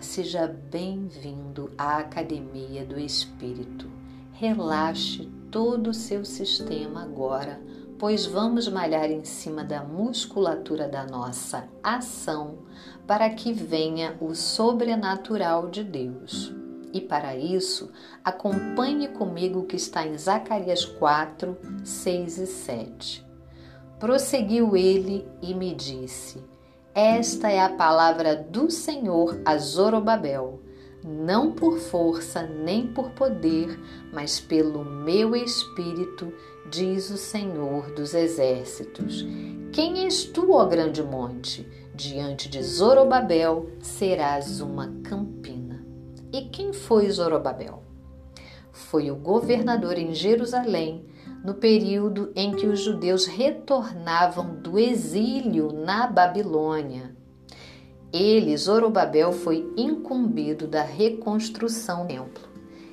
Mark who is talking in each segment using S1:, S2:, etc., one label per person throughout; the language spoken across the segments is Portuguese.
S1: Seja bem-vindo à Academia do Espírito. Relaxe todo o seu sistema agora, pois vamos malhar em cima da musculatura da nossa ação para que venha o sobrenatural de Deus. E para isso, acompanhe comigo o que está em Zacarias 4, 6 e 7. Prosseguiu ele e me disse: esta é a palavra do Senhor a Zorobabel, não por força nem por poder, mas pelo meu espírito, diz o Senhor dos exércitos. Quem és tu, ó grande monte? Diante de Zorobabel serás uma campina. E quem foi Zorobabel? Foi o governador em Jerusalém no período em que os judeus retornavam do exílio na Babilônia. Ele, Zorobabel, foi incumbido da reconstrução do templo.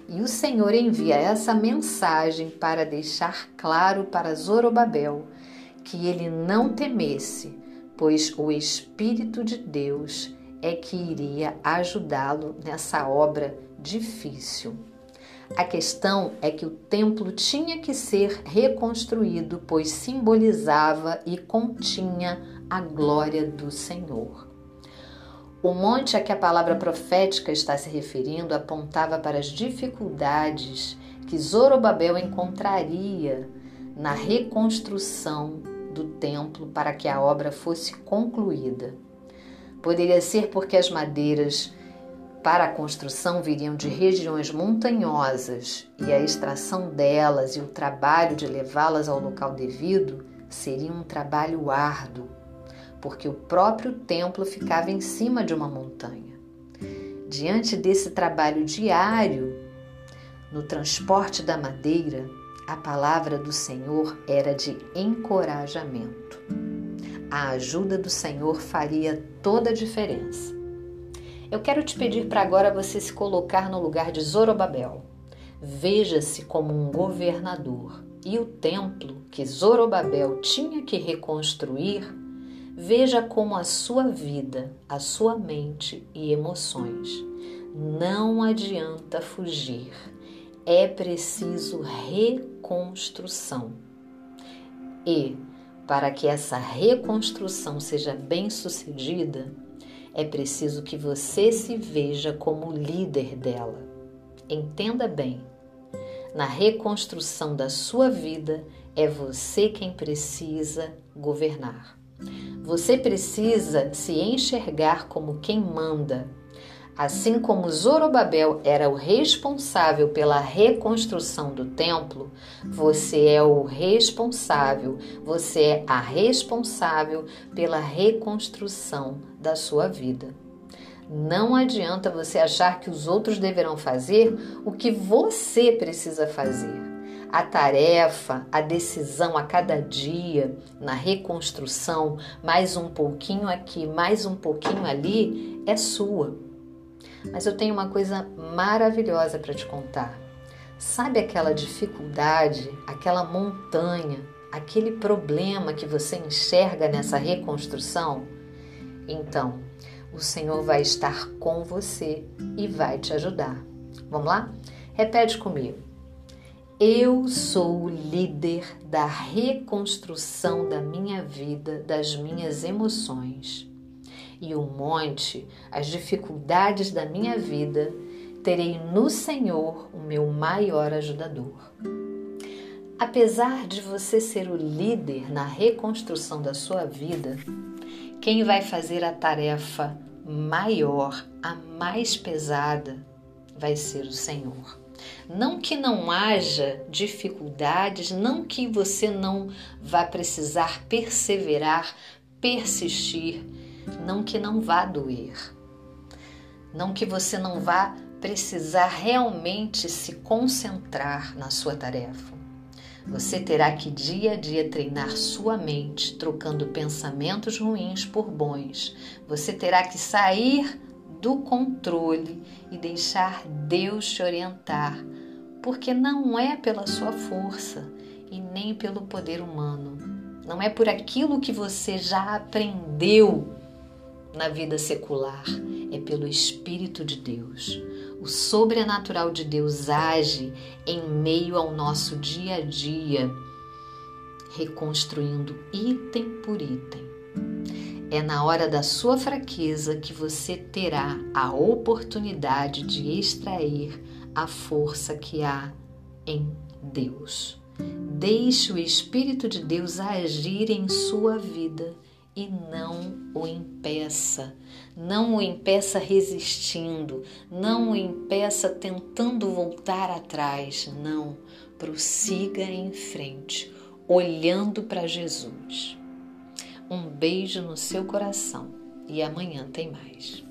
S1: E o Senhor envia essa mensagem para deixar claro para Zorobabel que ele não temesse, pois o Espírito de Deus é que iria ajudá-lo nessa obra difícil. A questão é que o templo tinha que ser reconstruído, pois simbolizava e continha a glória do Senhor. O monte a que a palavra profética está se referindo apontava para as dificuldades que Zorobabel encontraria na reconstrução do templo para que a obra fosse concluída. Poderia ser porque as madeiras para a construção viriam de regiões montanhosas e a extração delas e o trabalho de levá-las ao local devido seria um trabalho árduo, porque o próprio templo ficava em cima de uma montanha. Diante desse trabalho diário, no transporte da madeira, a palavra do Senhor era de encorajamento. A ajuda do Senhor faria toda a diferença. Eu quero te pedir para agora você se colocar no lugar de Zorobabel. Veja-se como um governador e o templo que Zorobabel tinha que reconstruir, veja como a sua vida, a sua mente e emoções. Não adianta fugir, é preciso reconstrução. E, para que essa reconstrução seja bem sucedida, é preciso que você se veja como líder dela. Entenda bem: na reconstrução da sua vida, é você quem precisa governar. Você precisa se enxergar como quem manda Assim como Zorobabel era o responsável pela reconstrução do templo, você é o responsável, você é a responsável pela reconstrução da sua vida. Não adianta você achar que os outros deverão fazer o que você precisa fazer. A tarefa, a decisão a cada dia na reconstrução, mais um pouquinho aqui, mais um pouquinho ali, é sua. Mas eu tenho uma coisa maravilhosa para te contar. Sabe aquela dificuldade, aquela montanha, aquele problema que você enxerga nessa reconstrução? Então, o Senhor vai estar com você e vai te ajudar. Vamos lá? Repete comigo. Eu sou o líder da reconstrução da minha vida, das minhas emoções e o monte, as dificuldades da minha vida, terei no Senhor o meu maior ajudador. Apesar de você ser o líder na reconstrução da sua vida, quem vai fazer a tarefa maior, a mais pesada, vai ser o Senhor. Não que não haja dificuldades, não que você não vá precisar perseverar, persistir, não que não vá doer, não que você não vá precisar realmente se concentrar na sua tarefa. Você terá que dia a dia treinar sua mente, trocando pensamentos ruins por bons. Você terá que sair do controle e deixar Deus te orientar, porque não é pela sua força e nem pelo poder humano. Não é por aquilo que você já aprendeu na vida secular, é pelo Espírito de Deus. O sobrenatural de Deus age em meio ao nosso dia a dia, reconstruindo item por item. É na hora da sua fraqueza que você terá a oportunidade de extrair a força que há em Deus. Deixe o Espírito de Deus agir em sua vida e não o impeça. Não o impeça resistindo, não o impeça tentando voltar atrás. Não, prossiga em frente, olhando para Jesus. Um beijo no seu coração e amanhã tem mais.